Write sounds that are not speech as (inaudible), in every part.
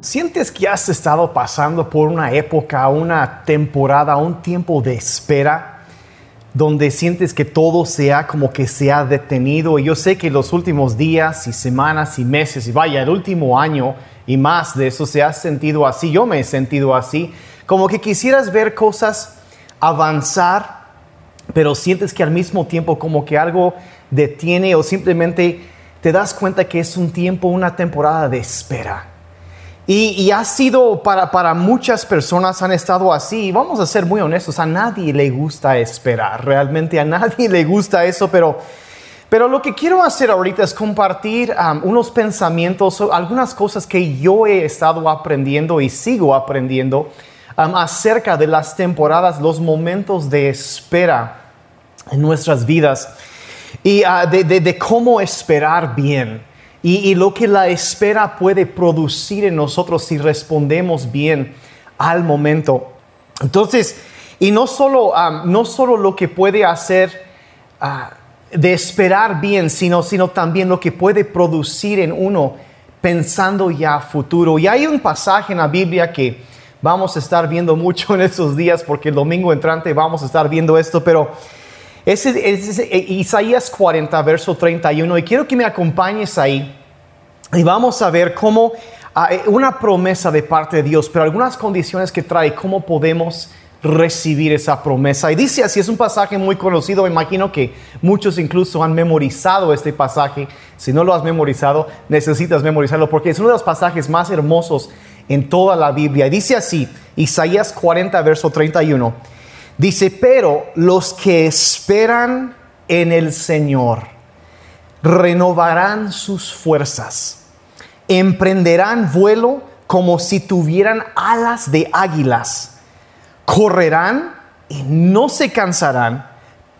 ¿Sientes que has estado pasando por una época, una temporada, un tiempo de espera? donde sientes que todo sea como que se ha detenido. Y yo sé que los últimos días y semanas y meses, y vaya, el último año y más de eso se ha sentido así. Yo me he sentido así. Como que quisieras ver cosas avanzar, pero sientes que al mismo tiempo como que algo detiene o simplemente te das cuenta que es un tiempo, una temporada de espera. Y, ha sido para, para muchas personas han estado así. Vamos a ser muy honestos, a nadie le gusta esperar, realmente a nadie le gusta eso, pero, pero lo que quiero hacer ahorita es compartir um, unos pensamientos, algunas cosas que yo he estado aprendiendo y sigo aprendiendo um, acerca de las temporadas, los momentos de espera en nuestras vidas y uh, de cómo esperar bien y, lo que la espera puede producir en nosotros si respondemos bien al momento. Entonces, y no solo, no solo lo que puede hacer ah, de esperar bien, sino, sino también lo que puede producir en uno pensando ya futuro. Y hay un pasaje en la Biblia que vamos a estar viendo mucho en estos días porque el domingo entrante vamos a estar viendo esto, pero es, Isaías 40, verso 31, y quiero que me acompañes ahí. Y vamos a ver cómo ah, eh, una promesa de parte de Dios, pero algunas condiciones que trae, cómo podemos recibir esa promesa. Y dice así, es un pasaje muy conocido, me imagino que muchos incluso han memorizado este pasaje. Si no lo has memorizado, necesitas memorizarlo porque es uno de los pasajes más hermosos en toda la Biblia. Y dice así, Isaías 40, verso 31. Dice, pero los que esperan en el Señor renovarán sus fuerzas, emprenderán vuelo como si tuvieran alas de águilas, correrán y no se cansarán,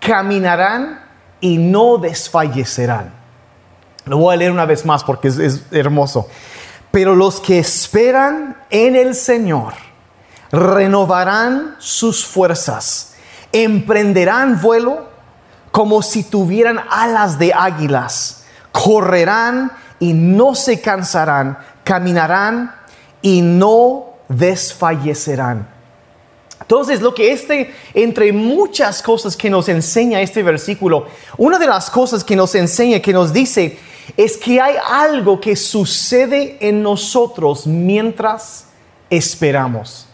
caminarán y no desfallecerán. Lo voy a leer una vez más porque es, hermoso. Pero los que esperan en el Señor, renovarán sus fuerzas, emprenderán vuelo como si tuvieran alas de águilas, correrán y no se cansarán, caminarán y no desfallecerán. Entonces, lo que este, entre muchas cosas que nos enseña este versículo, una de las cosas que nos enseña, que nos dice, es que hay algo que sucede en nosotros mientras esperamos.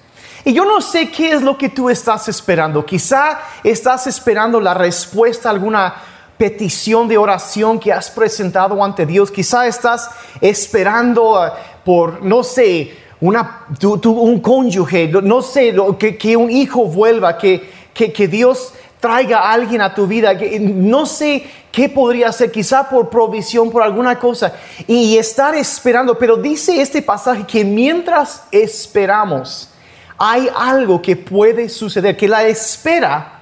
Y yo no sé qué es lo que tú estás esperando. Quizá estás esperando la respuesta a alguna petición de oración que has presentado ante Dios. Quizá estás esperando uh, por, no sé, una, un cónyuge, no sé, que, que un hijo vuelva, que, que, que Dios traiga a alguien a tu vida. No sé qué podría ser, quizá por provisión, por alguna cosa. Y estar esperando. Pero dice este pasaje que mientras esperamos, hay algo que puede suceder, que la espera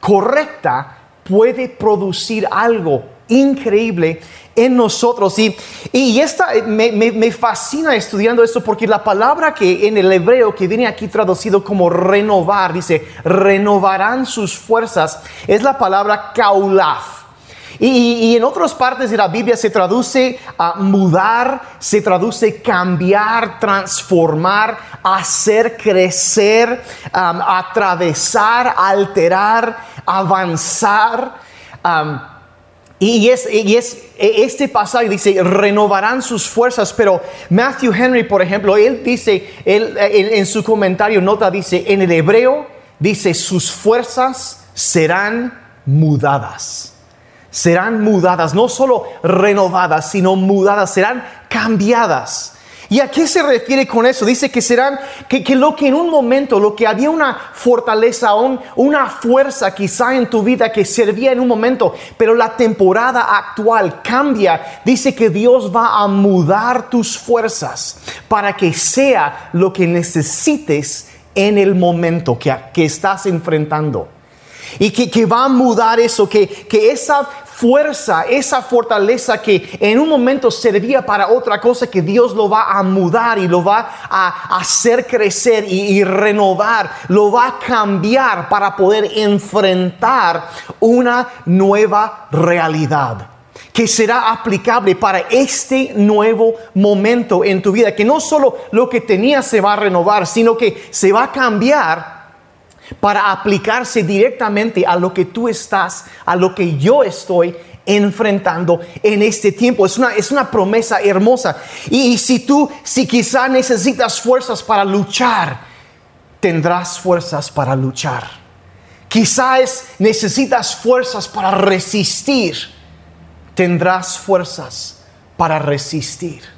correcta puede producir algo increíble en nosotros. Y, y esta, me, me, fascina estudiando esto porque la palabra que en el hebreo que viene aquí traducido como renovar, dice, renovarán sus fuerzas, es la palabra kaulaf. Y, en otras partes de la Biblia se traduce a mudar, se traduce cambiar, transformar, hacer crecer, atravesar, alterar, avanzar. y, es, este pasaje dice, renovarán sus fuerzas, pero Matthew Henry, por ejemplo, él dice, en su comentario nota, dice, en el hebreo, dice, sus fuerzas serán mudadas serán mudadas, no solo renovadas, sino mudadas, serán cambiadas. ¿Y a qué se refiere con eso? Dice que serán, que, lo que en un momento, lo que había una fortaleza, una fuerza quizá en tu vida que servía en un momento, pero la temporada actual cambia. Dice que Dios va a mudar tus fuerzas para que sea lo que necesites en el momento que estás enfrentando. Y que, que, va a mudar eso, que, que esa fuerza, esa fortaleza que en un momento servía para otra cosa, que Dios lo va a mudar y lo va a hacer crecer y, renovar, lo va a cambiar para poder enfrentar una nueva realidad que será aplicable para este nuevo momento en tu vida, que no solo lo que tenías se va a renovar, sino que se va a cambiar para aplicarse directamente a lo que tú estás, a lo que yo estoy enfrentando en este tiempo. Es una, es una promesa hermosa. Y, si tú, si quizá necesitas fuerzas para luchar, tendrás fuerzas para luchar. Quizás necesitas fuerzas para resistir, tendrás fuerzas para resistir.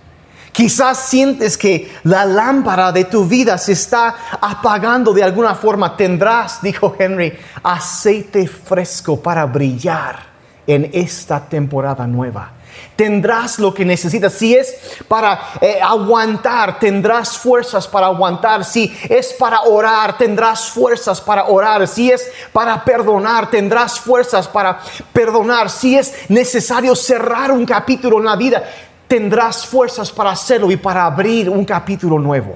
Quizás sientes que la lámpara de tu vida se está apagando de alguna forma. Tendrás, dijo Henry, aceite fresco para brillar en esta temporada nueva. Tendrás lo que necesitas. Si es para eh, aguantar, tendrás fuerzas para aguantar. Si es para orar, tendrás fuerzas para orar. Si es para perdonar, tendrás fuerzas para perdonar. Si es necesario cerrar un capítulo en la vida, tendrás fuerzas para hacerlo y para abrir un capítulo nuevo.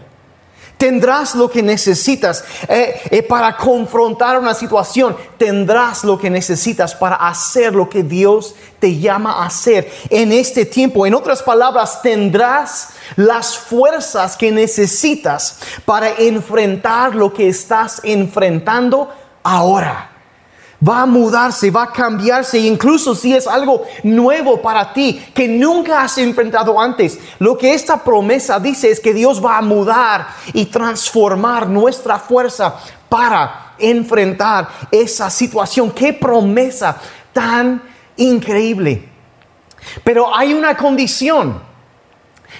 Tendrás lo que necesitas eh, eh, para confrontar una situación. Tendrás lo que necesitas para hacer lo que Dios te llama a hacer en este tiempo. En otras palabras, tendrás las fuerzas que necesitas para enfrentar lo que estás enfrentando ahora va a mudarse, va a cambiarse, incluso si es algo nuevo para ti que nunca has enfrentado antes. Lo que esta promesa dice es que Dios va a mudar y transformar nuestra fuerza para enfrentar esa situación. Qué promesa tan increíble. Pero hay una condición.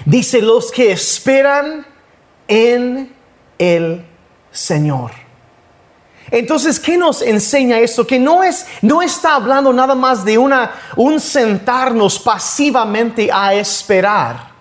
Dice los que esperan en el Señor. Entonces, ¿qué nos enseña esto? Que no es, no está hablando nada más de una, un sentarnos pasivamente a esperar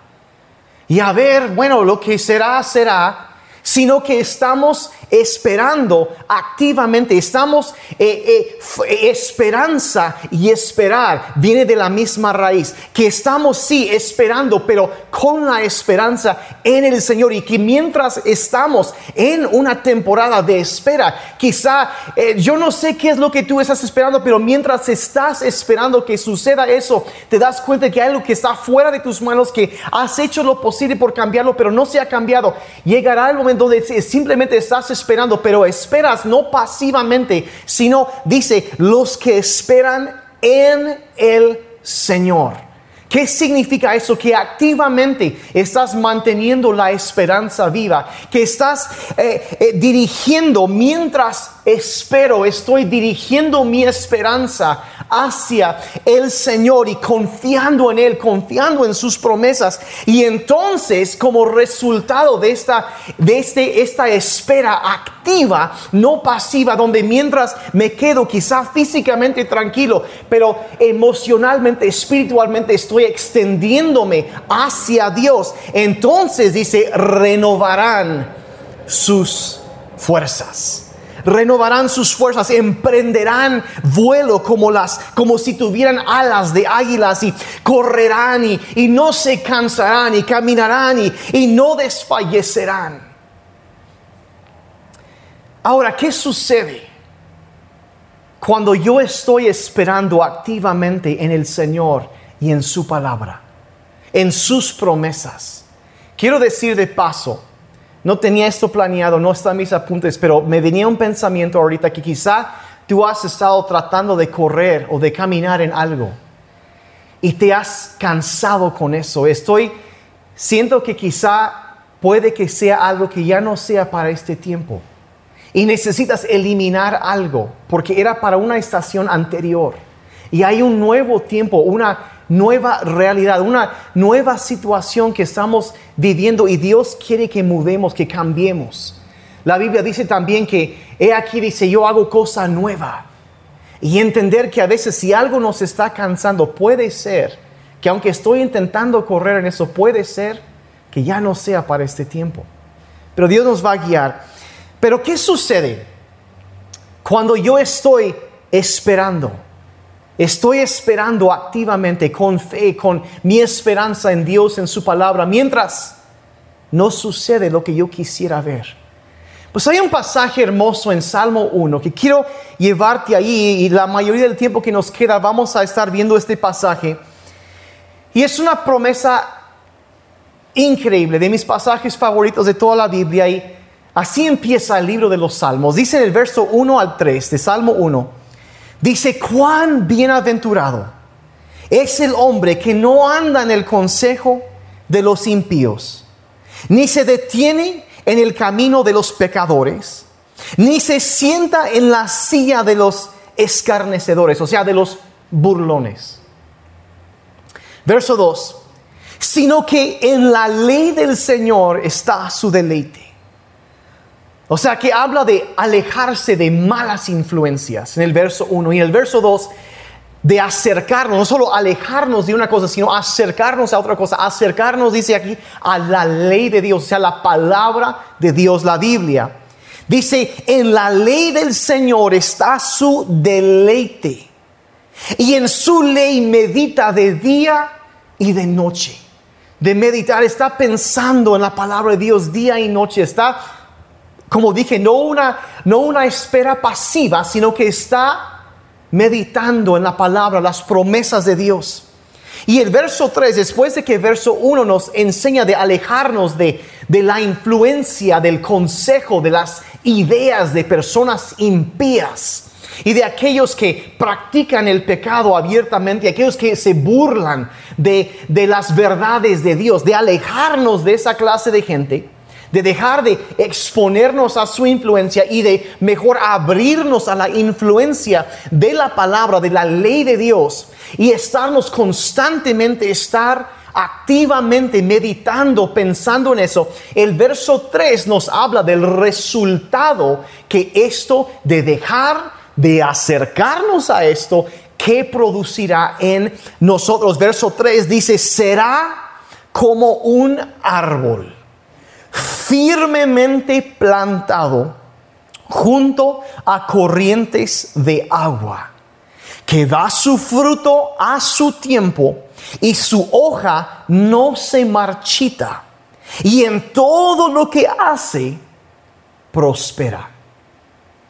y a ver, bueno, lo que será, será, sino que estamos esperando activamente, estamos eh, eh, esperanza y esperar viene de la misma raíz, que estamos sí esperando, pero con la esperanza en el Señor y que mientras estamos en una temporada de espera, quizá eh, yo no sé qué es lo que tú estás esperando, pero mientras estás esperando que suceda eso, te das cuenta que hay algo que está fuera de tus manos, que has hecho lo posible por cambiarlo, pero no se ha cambiado. Llegará el momento donde simplemente estás esperando pero esperas no pasivamente, sino dice, los que esperan en el Señor. ¿Qué significa eso? Que activamente estás manteniendo la esperanza viva, que estás eh, eh, dirigiendo mientras espero, estoy dirigiendo mi esperanza hacia el Señor y confiando en Él, confiando en sus promesas. Y entonces, como resultado de esta, de este, esta espera activa, no pasiva, donde mientras me quedo quizá físicamente tranquilo, pero emocionalmente, espiritualmente estoy extendiéndome hacia Dios, entonces dice, renovarán sus fuerzas renovarán sus fuerzas, emprenderán vuelo como las, como si tuvieran alas de águilas y correrán y, no se cansarán y caminarán y no desfallecerán. Ahora, ¿qué sucede cuando yo estoy esperando activamente en el Señor y en su palabra, en sus promesas? Quiero decir de paso, no tenía esto planeado, no está en mis apuntes, pero me venía un pensamiento ahorita que quizá tú has estado tratando de correr o de caminar en algo y te has cansado con eso. Estoy, siento que quizá puede que sea algo que ya no sea para este tiempo y necesitas eliminar algo porque era para una estación anterior y hay un nuevo tiempo, una nueva realidad, una nueva situación que estamos viviendo y Dios quiere que mudemos, que cambiemos. La Biblia dice también que, he aquí dice, yo hago cosa nueva. Y entender que a veces si algo nos está cansando, puede ser que aunque estoy intentando correr en eso, puede ser que ya no sea para este tiempo. Pero Dios nos va a guiar. Pero ¿qué sucede cuando yo estoy esperando? Estoy esperando activamente, con fe, con mi esperanza en Dios, en su palabra, mientras no sucede lo que yo quisiera ver. Pues hay un pasaje hermoso en Salmo 1 que quiero llevarte ahí y la mayoría del tiempo que nos queda vamos a estar viendo este pasaje. Y es una promesa increíble, de mis pasajes favoritos de toda la Biblia. Y así empieza el libro de los Salmos. Dice en el verso 1 al 3 de Salmo 1, dice, cuán bienaventurado es el hombre que no anda en el consejo de los impíos, ni se detiene en el camino de los pecadores, ni se sienta en la silla de los escarnecedores, o sea, de los burlones. Verso 2, sino que en la ley del Señor está su deleite. O sea que habla de alejarse de malas influencias en el verso 1 y en el verso 2 de acercarnos, no solo alejarnos de una cosa, sino acercarnos a otra cosa, acercarnos, dice aquí, a la ley de Dios, o sea, la palabra de Dios, la Biblia. Dice, en la ley del Señor está su deleite y en su ley medita de día y de noche. De meditar, está pensando en la palabra de Dios día y noche, está, como dije, no una, no una espera pasiva, sino que está meditando en la palabra, las promesas de Dios. Y el verso 3, después de que el verso 1 nos enseña de alejarnos de, de la influencia, del consejo, de las ideas de personas impías, y de aquellos que practican el pecado abiertamente, aquellos que se burlan de, de las verdades de Dios, de alejarnos de esa clase de gente, de dejar de exponernos a su influencia y de mejor abrirnos a la influencia de la palabra, de la ley de Dios y estarnos constantemente, estar activamente meditando, pensando en eso, el verso 3 nos habla del resultado que esto de dejar de acercarnos a esto, ¿qué producirá en nosotros? Verso 3 dice, será como un árbol firmemente plantado junto a corrientes de agua, que da su fruto a su tiempo y su hoja no se marchita, y en todo lo que hace, prospera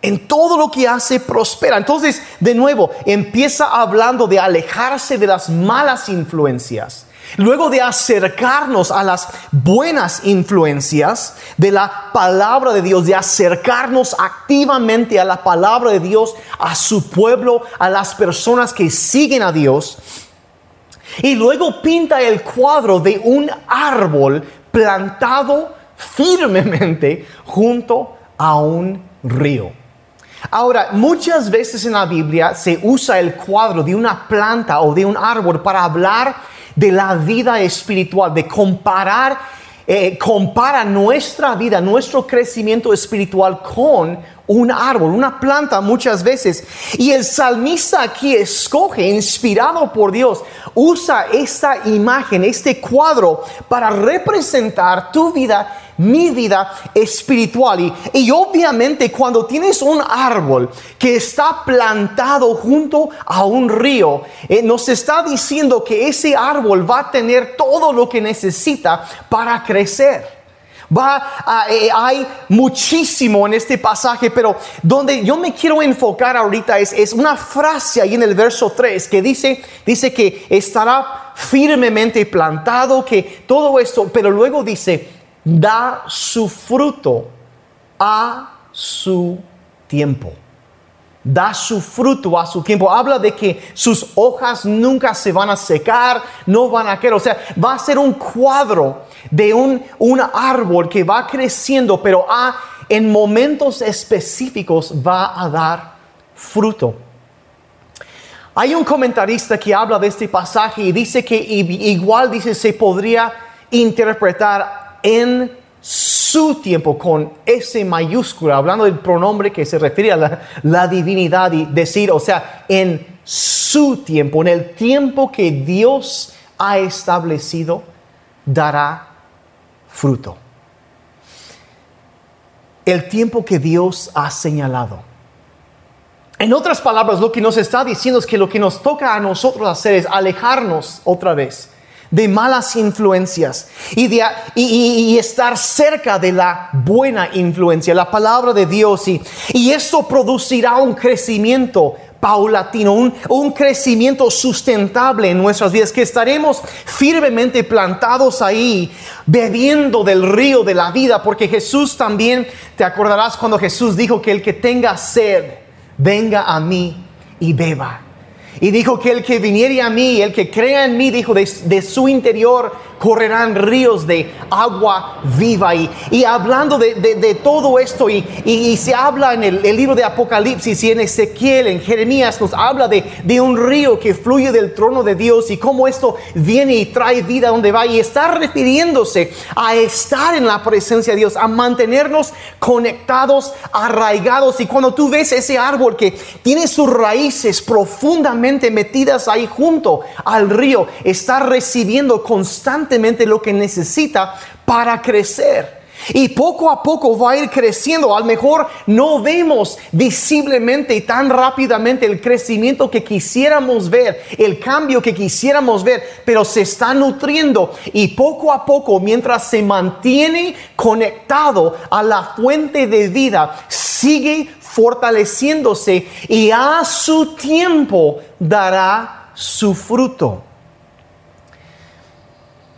en todo lo que hace prospera. Entonces, de nuevo, empieza hablando de alejarse de las malas influencias. Luego de acercarnos a las buenas influencias de la palabra de Dios, de acercarnos activamente a la palabra de Dios, a su pueblo, a las personas que siguen a Dios. Y luego pinta el cuadro de un árbol plantado firmemente junto a un río. Ahora, muchas veces en la Biblia se usa el cuadro de una planta o de un árbol para hablar de la vida espiritual, de comparar, eh, compara nuestra vida, nuestro crecimiento espiritual con un árbol, una planta muchas veces. Y el salmista aquí escoge, inspirado por Dios, usa esta imagen, este cuadro para representar tu vida mi vida espiritual. Y, obviamente cuando tienes un árbol que está plantado junto a un río, eh, nos está diciendo que ese árbol va a tener todo lo que necesita para crecer. Va, eh, hay muchísimo en este pasaje, pero donde yo me quiero enfocar ahorita es, es, una frase ahí en el verso 3 que dice, dice que estará firmemente plantado, que todo esto, pero luego dice, da su fruto a su tiempo. Da su fruto a su tiempo. Habla de que sus hojas nunca se van a secar, no van a caer. O sea, va a ser un cuadro de un, un árbol que va creciendo, pero a, en momentos específicos va a dar fruto. Hay un comentarista que habla de este pasaje y dice que igual dice se podría interpretar en su tiempo con S mayúscula, hablando del pronombre que se refiere a la, divinidad y decir, o sea, en su tiempo, en el tiempo que Dios ha establecido, dará fruto. El tiempo que Dios ha señalado. En otras palabras, lo que nos está diciendo es que lo que nos toca a nosotros hacer es alejarnos otra vez de malas influencias y, de, y, estar cerca de la buena influencia, la palabra de Dios. Y, y esto producirá un crecimiento paulatino, un, un, crecimiento sustentable en nuestras vidas, que estaremos firmemente plantados ahí, bebiendo del río de la vida, porque Jesús también, te acordarás cuando Jesús dijo que el que tenga sed, venga a mí y beba. Y dijo que el que viniere a mí, el que crea en mí, dijo, de, de su interior correrán ríos de agua viva. Y, y hablando de, de, todo esto, y, y, se habla en el, el, libro de Apocalipsis y en Ezequiel, en Jeremías, nos habla de, de un río que fluye del trono de Dios y cómo esto viene y trae vida donde va. Y está refiriéndose a estar en la presencia de Dios, a mantenernos conectados, arraigados. Y cuando tú ves ese árbol que tiene sus raíces profundamente metidas ahí junto al río, está recibiendo constantemente lo que necesita para crecer. Y poco a poco va a ir creciendo. A lo mejor no vemos visiblemente y tan rápidamente el crecimiento que quisiéramos ver, el cambio que quisiéramos ver, pero se está nutriendo y poco a poco, mientras se mantiene conectado a la fuente de vida, sigue fortaleciéndose y a su tiempo dará su fruto.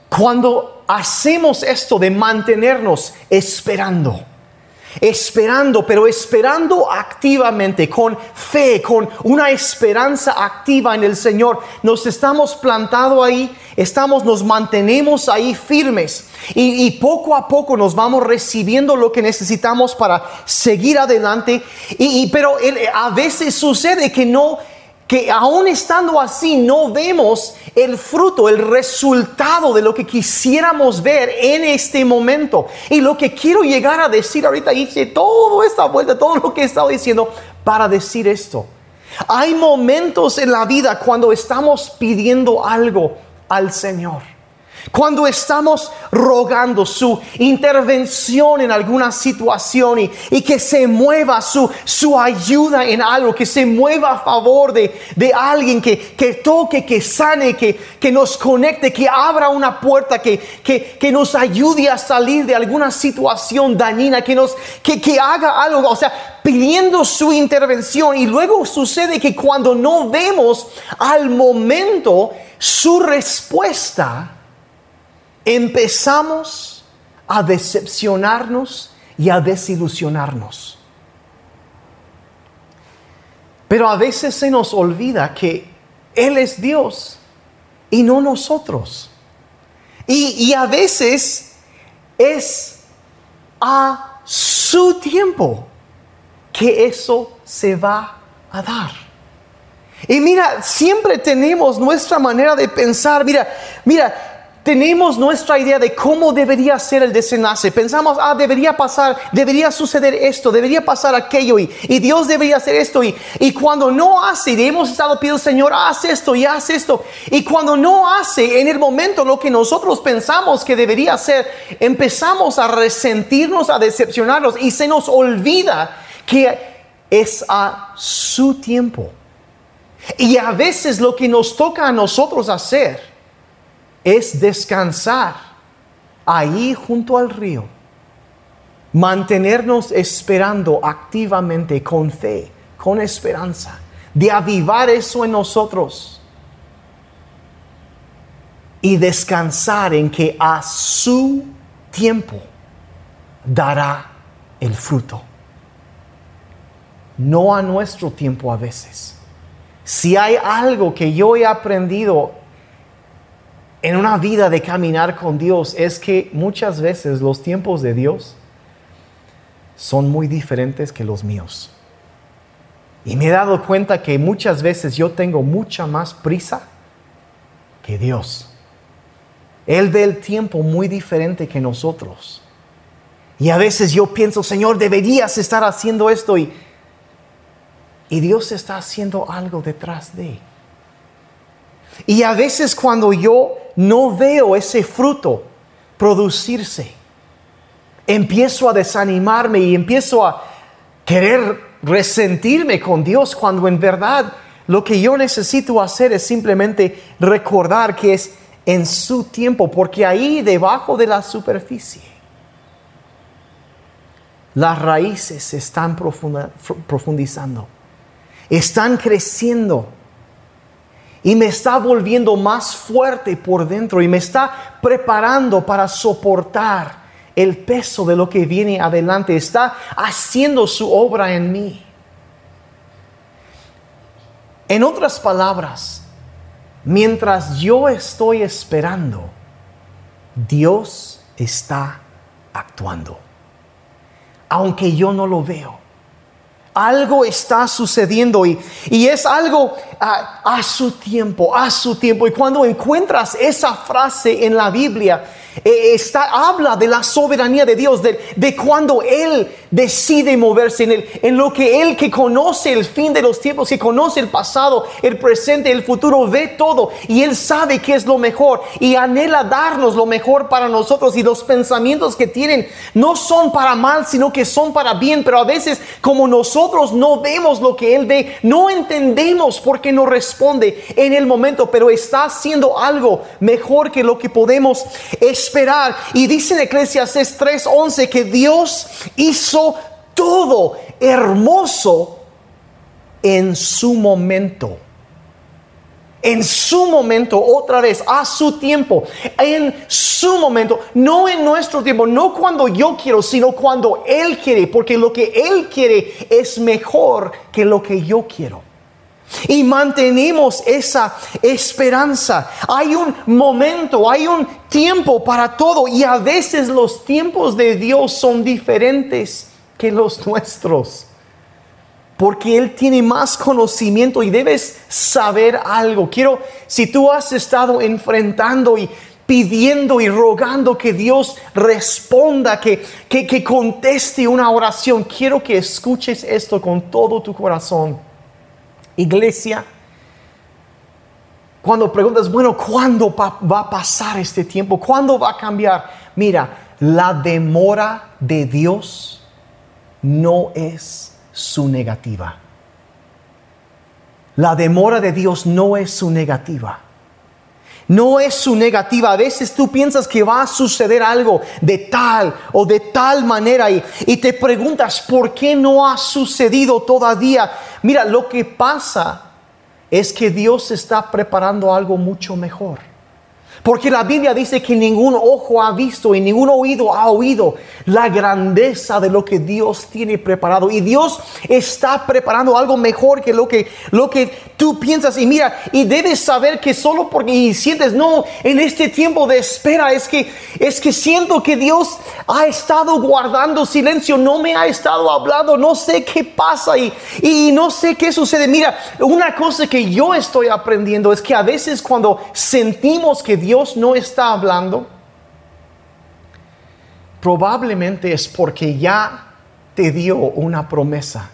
Cuando hacemos esto de mantenernos esperando, esperando, pero esperando activamente, con fe, con una esperanza activa en el Señor, nos estamos plantado ahí, estamos, nos mantenemos ahí firmes y, poco a poco nos vamos recibiendo lo que necesitamos para seguir adelante. Y pero a veces sucede que no que aún estando así no vemos el fruto, el resultado de lo que quisiéramos ver en este momento. Y lo que quiero llegar a decir ahorita, hice toda esta vuelta, todo lo que he estado diciendo para decir esto. Hay momentos en la vida cuando estamos pidiendo algo al Señor cuando estamos rogando su intervención en alguna situación y, y que se mueva su, su, ayuda en algo, que se mueva a favor de, de alguien, que, que, toque, que sane, que, que, nos conecte, que abra una puerta, que, que, nos ayude a salir de alguna situación dañina, que, nos, que, haga algo, o sea, pidiendo su intervención. Y luego sucede que cuando no vemos al momento su respuesta, empezamos a decepcionarnos y a desilusionarnos. Pero a veces se nos olvida que Él es Dios y no nosotros. Y, y a veces es a su tiempo que eso se va a dar. Y mira, siempre tenemos nuestra manera de pensar. Mira, mira, tenemos nuestra idea de cómo debería ser el desenlace. Pensamos, ah, debería pasar, debería suceder esto, debería pasar aquello y, y Dios debería hacer esto. Y, y cuando no hace, y hemos estado pidiendo, Señor, haz esto y haz esto. Y cuando no hace en el momento lo que nosotros pensamos que debería hacer, empezamos a resentirnos, a decepcionarnos y se nos olvida que es a su tiempo. Y a veces lo que nos toca a nosotros hacer, es descansar ahí junto al río, mantenernos esperando activamente con fe, con esperanza, de avivar eso en nosotros y descansar en que a su tiempo dará el fruto. No a nuestro tiempo a veces. Si hay algo que yo he aprendido en una vida de caminar con Dios es que muchas veces los tiempos de Dios son muy diferentes que los míos. Y me he dado cuenta que muchas veces yo tengo mucha más prisa que Dios. Él ve el tiempo muy diferente que nosotros. Y a veces yo pienso, Señor, deberías estar haciendo esto y, y Dios está haciendo algo detrás de. Y a veces cuando yo no veo ese fruto producirse, empiezo a desanimarme y empiezo a querer resentirme con Dios cuando en verdad lo que yo necesito hacer es simplemente recordar que es en su tiempo, porque ahí debajo de la superficie las raíces se están profundizando están creciendo y me está volviendo más fuerte por dentro y me está preparando para soportar el peso de lo que viene adelante. Está haciendo su obra en mí. En otras palabras, mientras yo estoy esperando, Dios está actuando. Aunque yo no lo veo algo está sucediendo y, y es algo a, a, su tiempo, a su tiempo. Y cuando encuentras esa frase en la Biblia, eh, está, habla de la soberanía de Dios, de, de, cuando Él decide moverse en, el, en lo que Él que conoce el fin de los tiempos, que conoce el pasado, el presente, el futuro, ve todo y Él sabe qué es lo mejor y anhela darnos lo mejor para nosotros y los pensamientos que tienen no son para mal, sino que son para bien, pero a veces como nosotros no vemos lo que Él ve, no entendemos por qué no responde en el momento, pero está haciendo algo mejor que lo que podemos esperar. Y dice en Eclesiastes 3:11 que Dios hizo todo hermoso en su momento. En su momento, otra vez, a su tiempo, en su momento, no en nuestro tiempo, no cuando yo quiero, sino cuando Él quiere, porque lo que Él quiere es mejor que lo que yo quiero. Y mantenemos esa esperanza. Hay un momento, hay un tiempo para todo y a veces los tiempos de Dios son diferentes que los nuestros. Porque Él tiene más conocimiento y debes saber algo. Quiero, si tú has estado enfrentando y pidiendo y rogando que Dios responda, que, que, que conteste una oración, quiero que escuches esto con todo tu corazón iglesia, cuando preguntas, bueno, ¿cuándo va a pasar este tiempo? ¿Cuándo va a cambiar? Mira, la demora de Dios no es su negativa. La demora de Dios no es su negativa. No es su negativa. A veces tú piensas que va a suceder algo de tal o de tal manera y, te preguntas por qué no ha sucedido todavía. Mira, lo que pasa es que Dios está preparando algo mucho mejor. Porque la Biblia dice que ningún ojo ha visto y ningún oído ha oído la grandeza de lo que Dios tiene preparado. Y Dios está preparando algo mejor que lo que, lo que tú piensas. Y mira, y debes saber que solo porque sientes, no, en este tiempo de espera es que, es que siento que Dios ha estado guardando silencio, no me ha estado hablando, no sé qué pasa y, y no sé qué sucede. Mira, una cosa que yo estoy aprendiendo es que a veces cuando sentimos que Dios Dios no está hablando, probablemente es porque ya te dio una promesa.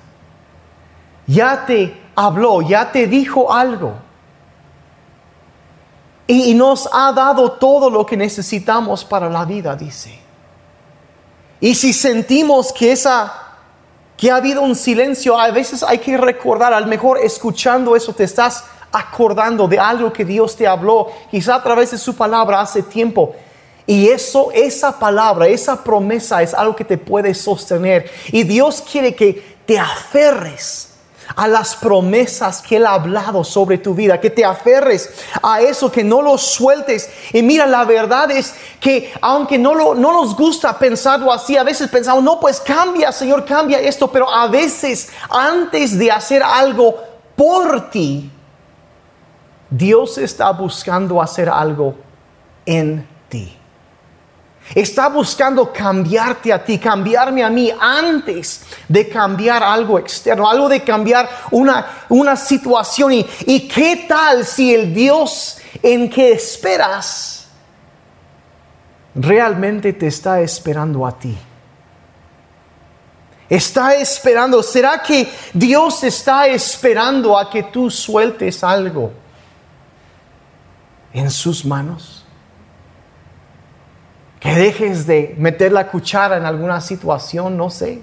Ya te habló, ya te dijo algo. Y, nos ha dado todo lo que necesitamos para la vida, dice. Y si sentimos que esa que ha habido un silencio, a veces hay que recordar, al mejor escuchando eso te estás acordando de algo que Dios te habló, quizá a través de su palabra hace tiempo. Y eso, esa palabra, esa promesa es algo que te puede sostener. Y Dios quiere que te aferres a las promesas que Él ha hablado sobre tu vida, que te aferres a eso, que no lo sueltes. Y mira, la verdad es que aunque no, lo, no nos gusta pensarlo así, a veces pensamos, no, pues cambia, Señor, cambia esto, pero a veces antes de hacer algo por ti, Dios está buscando hacer algo en ti. Está buscando cambiarte a ti, cambiarme a mí antes de cambiar algo externo, algo de cambiar una, una situación. Y, ¿Y qué tal si el Dios en que esperas realmente te está esperando a ti? Está esperando. ¿Será que Dios está esperando a que tú sueltes algo? En sus manos. Que dejes de meter la cuchara en alguna situación, no sé.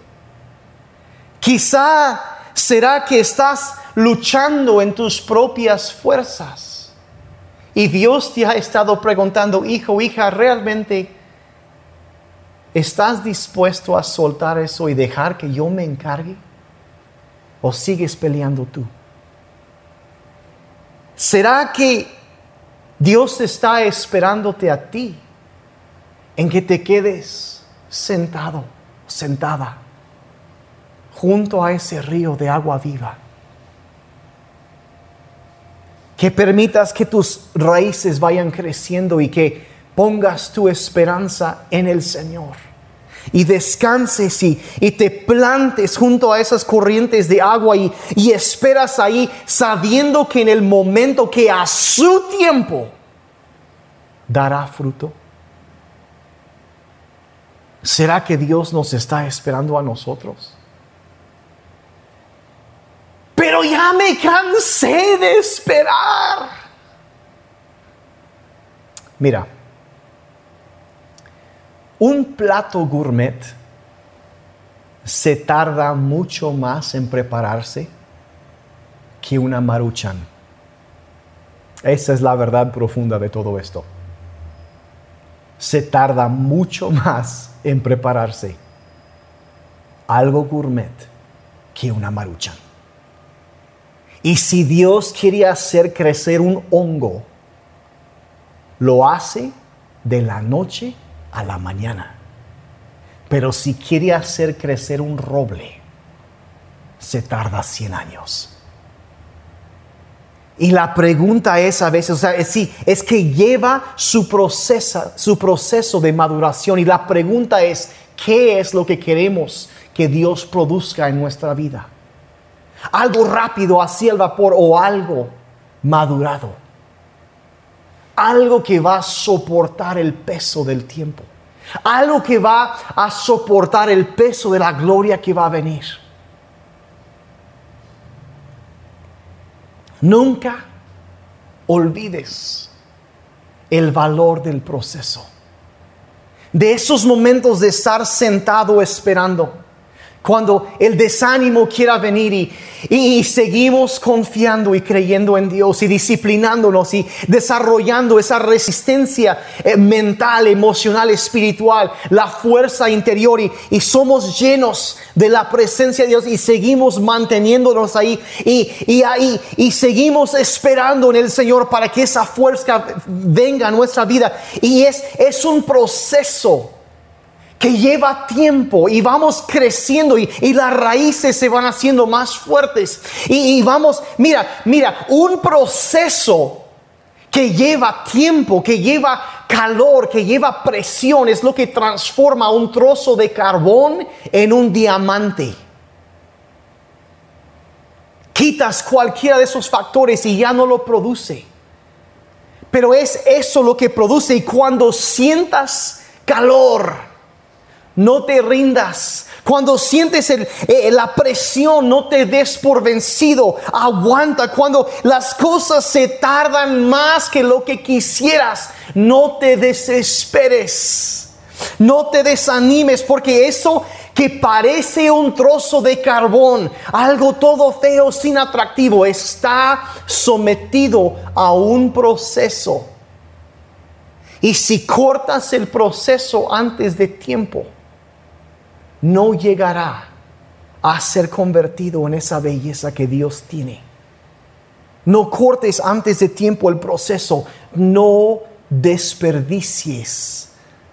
Quizá será que estás luchando en tus propias fuerzas. Y Dios te ha estado preguntando, hijo, hija, ¿realmente estás dispuesto a soltar eso y dejar que yo me encargue? ¿O sigues peleando tú? ¿Será que Dios está esperándote a ti en que te quedes sentado, sentada, junto a ese río de agua viva? Que permitas que tus raíces vayan creciendo y que pongas tu esperanza en el Señor y descanses y, y, te plantes junto a esas corrientes de agua y, y esperas ahí sabiendo que en el momento que a su tiempo dará fruto. ¿Será que Dios nos está esperando a nosotros? Pero ya me cansé de esperar. Mira, un plato gourmet se tarda mucho más en prepararse que una maruchan. Esa es la verdad profunda de todo esto. Se tarda mucho más en prepararse algo gourmet que una maruchan. Y si Dios quiere hacer crecer un hongo, lo hace de la noche a la mañana. Pero si quiere hacer crecer un roble, se tarda 100 años. Y la pregunta es a veces, o sea, es, es que lleva su proceso, su proceso de maduración. Y la pregunta es, ¿qué es lo que queremos que Dios produzca en nuestra vida? ¿Algo rápido, así al vapor, o algo madurado? Algo que va a soportar el peso del tiempo, algo que va a soportar el peso de la gloria que va a venir. Nunca olvides el valor del proceso, de esos momentos de estar sentado esperando cuando el desánimo quiera venir y, seguimos confiando y creyendo en Dios y disciplinándonos y desarrollando esa resistencia eh, mental, emocional, espiritual, la fuerza interior y, y, somos llenos de la presencia de Dios y seguimos manteniéndonos ahí y, y ahí y seguimos esperando en el Señor para que esa fuerza venga a nuestra vida. Y es, es un proceso que lleva tiempo y vamos creciendo y, las raíces se van haciendo más fuertes. Y, y, vamos, mira, mira, un proceso que lleva tiempo, que lleva calor, que lleva presión, es lo que transforma un trozo de carbón en un diamante. Quitas cualquiera de esos factores y ya no lo produce. Pero es eso lo que produce y cuando sientas calor, no te rindas. Cuando sientes eh, la presión, no te des por vencido. Aguanta. Cuando las cosas se tardan más que lo que quisieras, no te desesperes. No te desanimes porque eso que parece un trozo de carbón, algo todo feo, sin atractivo, está sometido a un proceso. Y si cortas el proceso antes de tiempo, no llegará a ser convertido en esa belleza que Dios tiene. No cortes antes de tiempo el proceso, no desperdicies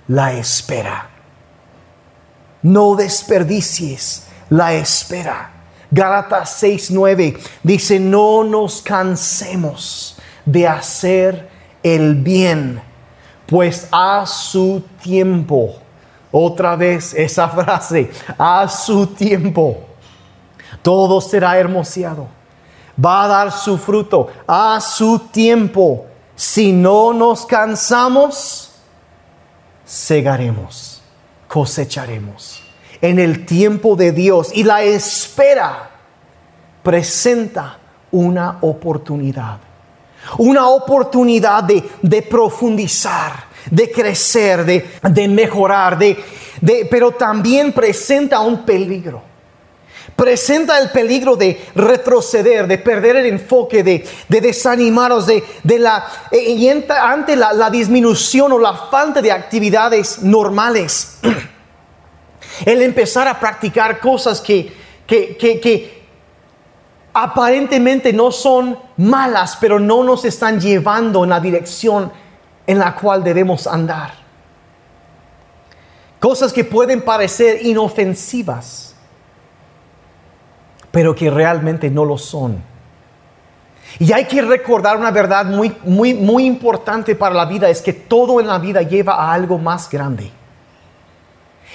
la espera. No desperdicies la espera. Gálatas 6:9 dice, no nos cansemos de hacer el bien, pues a su tiempo otra vez esa (laughs) frase, a su tiempo, todo será hermoseado. Va a dar su fruto a su tiempo. Si no nos cansamos, segaremos, cosecharemos. En el tiempo de Dios y la espera presenta una oportunidad. Una oportunidad de, de profundizar, de crecer, de, mejorar, de, pero también presenta un peligro. Presenta el peligro de retroceder, de perder el enfoque, de, de desanimaros, de, la, eh, y ante la, disminución o la falta de actividades normales. (clears throat) El empezar a practicar cosas que, que, que aparentemente no son malas, pero no nos están llevando en la dirección en la cual debemos andar. Cosas que pueden parecer inofensivas, pero que realmente no lo son. Y hay que recordar una verdad muy, muy, muy importante para la vida, es que todo en la vida lleva a algo más grande.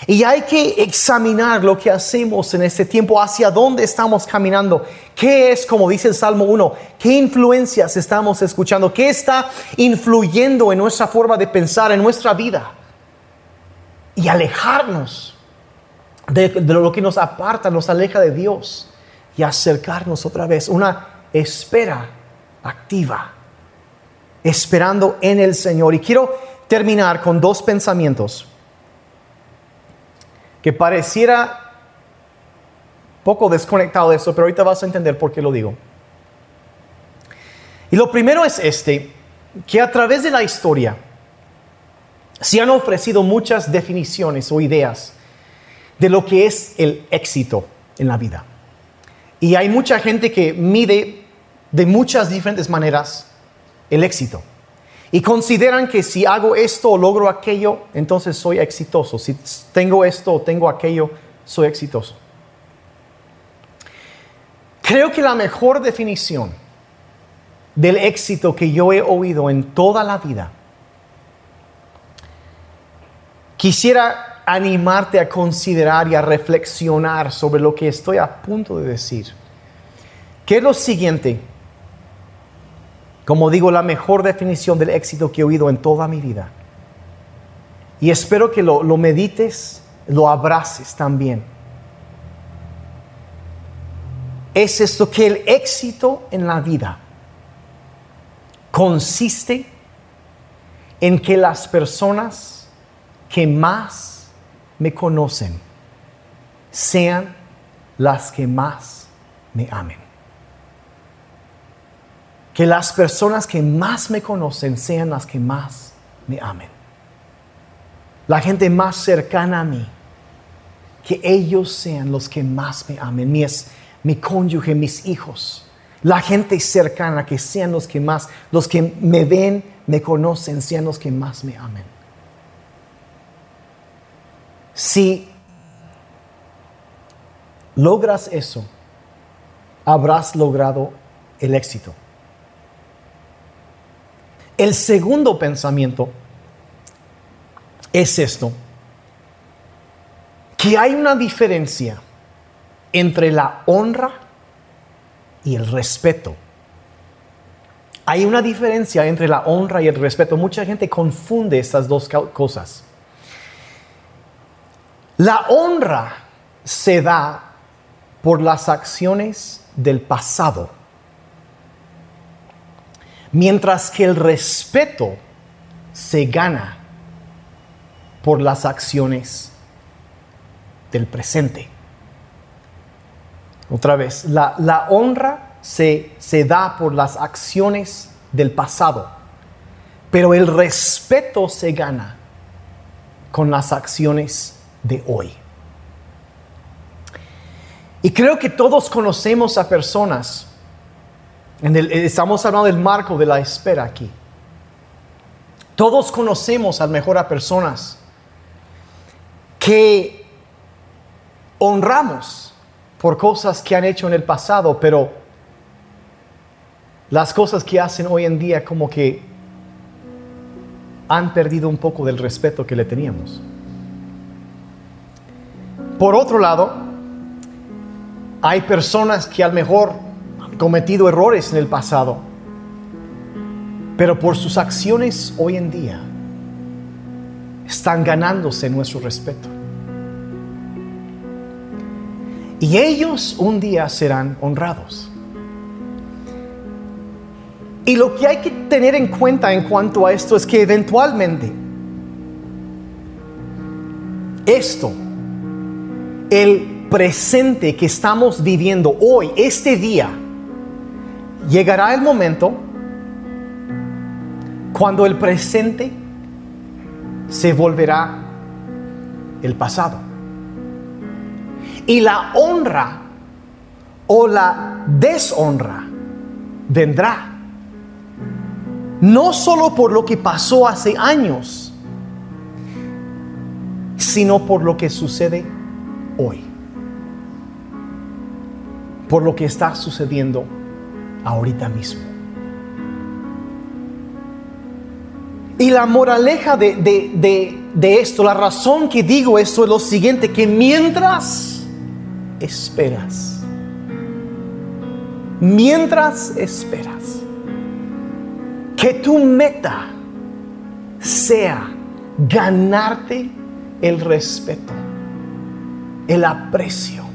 Y hay que examinar lo que hacemos en este tiempo, hacia dónde estamos caminando, qué es, como dice el Salmo 1, qué influencias estamos escuchando, qué está influyendo en nuestra forma de pensar, en nuestra vida. Y alejarnos de, de lo que nos aparta, nos aleja de Dios y acercarnos otra vez. Una espera activa, esperando en el Señor. Y quiero terminar con dos pensamientos que pareciera poco desconectado de eso, pero ahorita vas a entender por qué lo digo. Y lo primero es este, que a través de la historia se han ofrecido muchas definiciones o ideas de lo que es el éxito en la vida. Y hay mucha gente que mide de muchas diferentes maneras el éxito. Y consideran que si hago esto o logro aquello, entonces soy exitoso. Si tengo esto o tengo aquello, soy exitoso. Creo que la mejor definición del éxito que yo he oído en toda la vida, quisiera animarte a considerar y a reflexionar sobre lo que estoy a punto de decir. Que es lo siguiente, como digo, la mejor definición del éxito que he oído en toda mi vida. Y espero que lo, lo medites, lo abraces también. Es esto que el éxito en la vida consiste en que las personas que más me conocen sean las que más me amen que las personas que más me conocen sean las que más me amen. La gente más cercana a mí, que ellos sean los que más me amen. Mi, mi cónyuge, mis hijos. La gente cercana, que sean los que más, los que me ven, me conocen, sean los que más me amen. Si logras eso, habrás logrado el éxito. El segundo pensamiento es esto, que hay una diferencia entre la honra y el respeto. Hay una diferencia entre la honra y el respeto. Mucha gente confunde estas dos cosas. La honra se da por las acciones del pasado Mientras que el respeto se gana por las acciones del presente. Otra vez, la, honra se, se da por las acciones del pasado, pero el respeto se gana con las acciones de hoy. Y creo que todos conocemos a personas estamos hablando del marco de la espera aquí. Todos conocemos a mejor a personas que honramos por cosas que han hecho en el pasado, pero las cosas que hacen hoy en día como que han perdido un poco del respeto que le teníamos. Por otro lado, hay personas que a lo mejor cometido errores en el pasado, pero por sus acciones hoy en día están ganándose nuestro respeto. Y ellos un día serán honrados. Y lo que hay que tener en cuenta en cuanto a esto es que eventualmente esto, el presente que estamos viviendo hoy, este día, llegará el momento cuando el presente se volverá el pasado. Y la honra o la deshonra vendrá. No solo por lo que pasó hace años, sino por lo que sucede hoy. Por lo que está sucediendo ahorita mismo. Y la moraleja de, esto, la razón que digo esto es lo siguiente, que mientras esperas, mientras esperas, que tu meta sea ganarte el respeto, el aprecio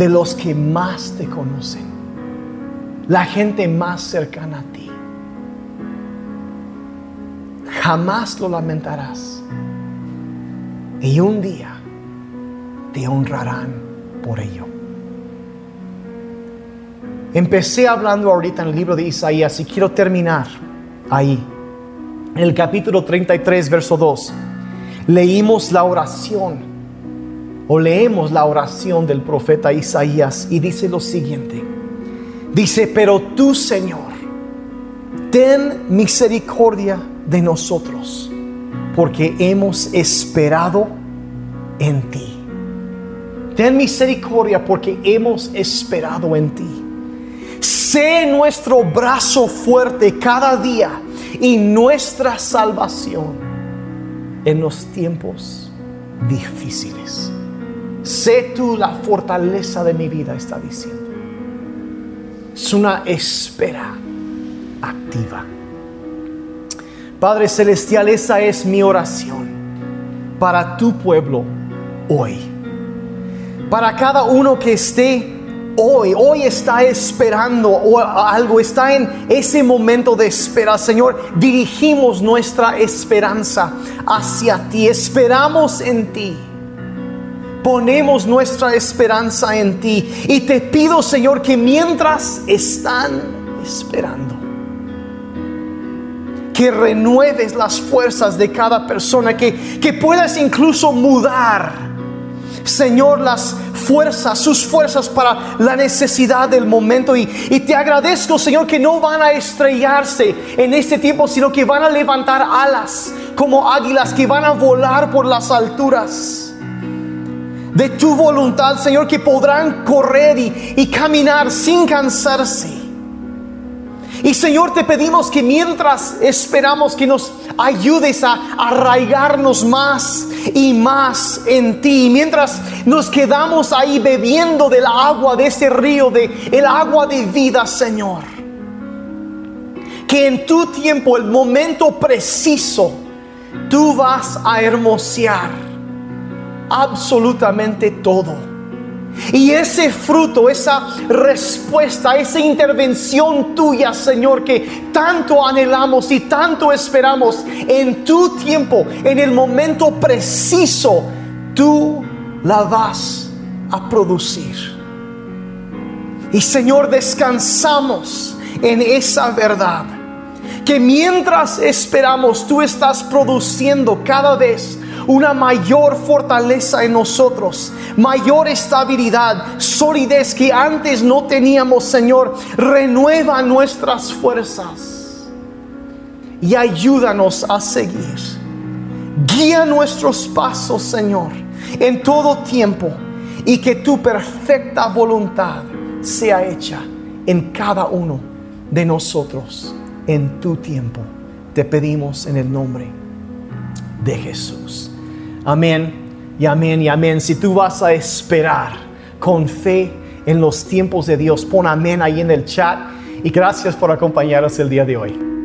de los que más te conocen, la gente más cercana a ti jamás lo lamentarás. Y un día te honrarán por ello. Empecé hablando ahorita en el libro de Isaías y quiero terminar ahí. En el capítulo 33, verso 2, leímos la oración o leemos la oración del profeta Isaías y dice lo siguiente. Dice, pero tú Señor, ten misericordia de nosotros, porque hemos esperado en ti. Ten misericordia porque hemos esperado en ti. Sé nuestro brazo fuerte cada día y nuestra salvación en los tiempos difíciles. Sé tú la fortaleza de mi vida, está diciendo. Es una espera activa. Padre Celestial, esa es mi oración para tu pueblo hoy. Para cada uno que esté hoy, hoy está esperando o algo, está en ese momento de espera. Señor, dirigimos nuestra esperanza hacia ti, esperamos en ti. Ponemos nuestra esperanza en ti y te pido, Señor, que mientras están esperando, que renueves las fuerzas de cada persona, que, que puedas incluso mudar, Señor, las fuerzas, sus fuerzas para la necesidad del momento. Y, y, te agradezco, Señor, que no van a estrellarse en este tiempo, sino que van a levantar alas como águilas, que van a volar por las alturas. De tu voluntad, Señor, que podrán correr y, y caminar sin cansarse. Y Señor, te pedimos que mientras esperamos que nos ayudes a arraigarnos más y más en ti, mientras nos quedamos ahí bebiendo del agua de ese río, de el agua de vida, Señor. Que en tu tiempo, el momento preciso, tú vas a hermosear absolutamente todo y ese fruto, esa respuesta, esa intervención tuya, Señor, que tanto anhelamos y tanto esperamos en tu tiempo, en el momento preciso, tú la vas a producir. Y Señor, descansamos en esa verdad. Que mientras esperamos, tú estás produciendo cada vez una mayor fortaleza en nosotros, mayor estabilidad, solidez que antes no teníamos, Señor. Renueva nuestras fuerzas y ayúdanos a seguir. Guía nuestros pasos, Señor, en todo tiempo y que tu perfecta voluntad sea hecha en cada uno de nosotros en tu tiempo. Te pedimos en el nombre de Jesús. Amén y amén y amén. Si tú vas a esperar con fe en los tiempos de Dios, pon amén ahí en el chat y gracias por acompañarnos el día de hoy.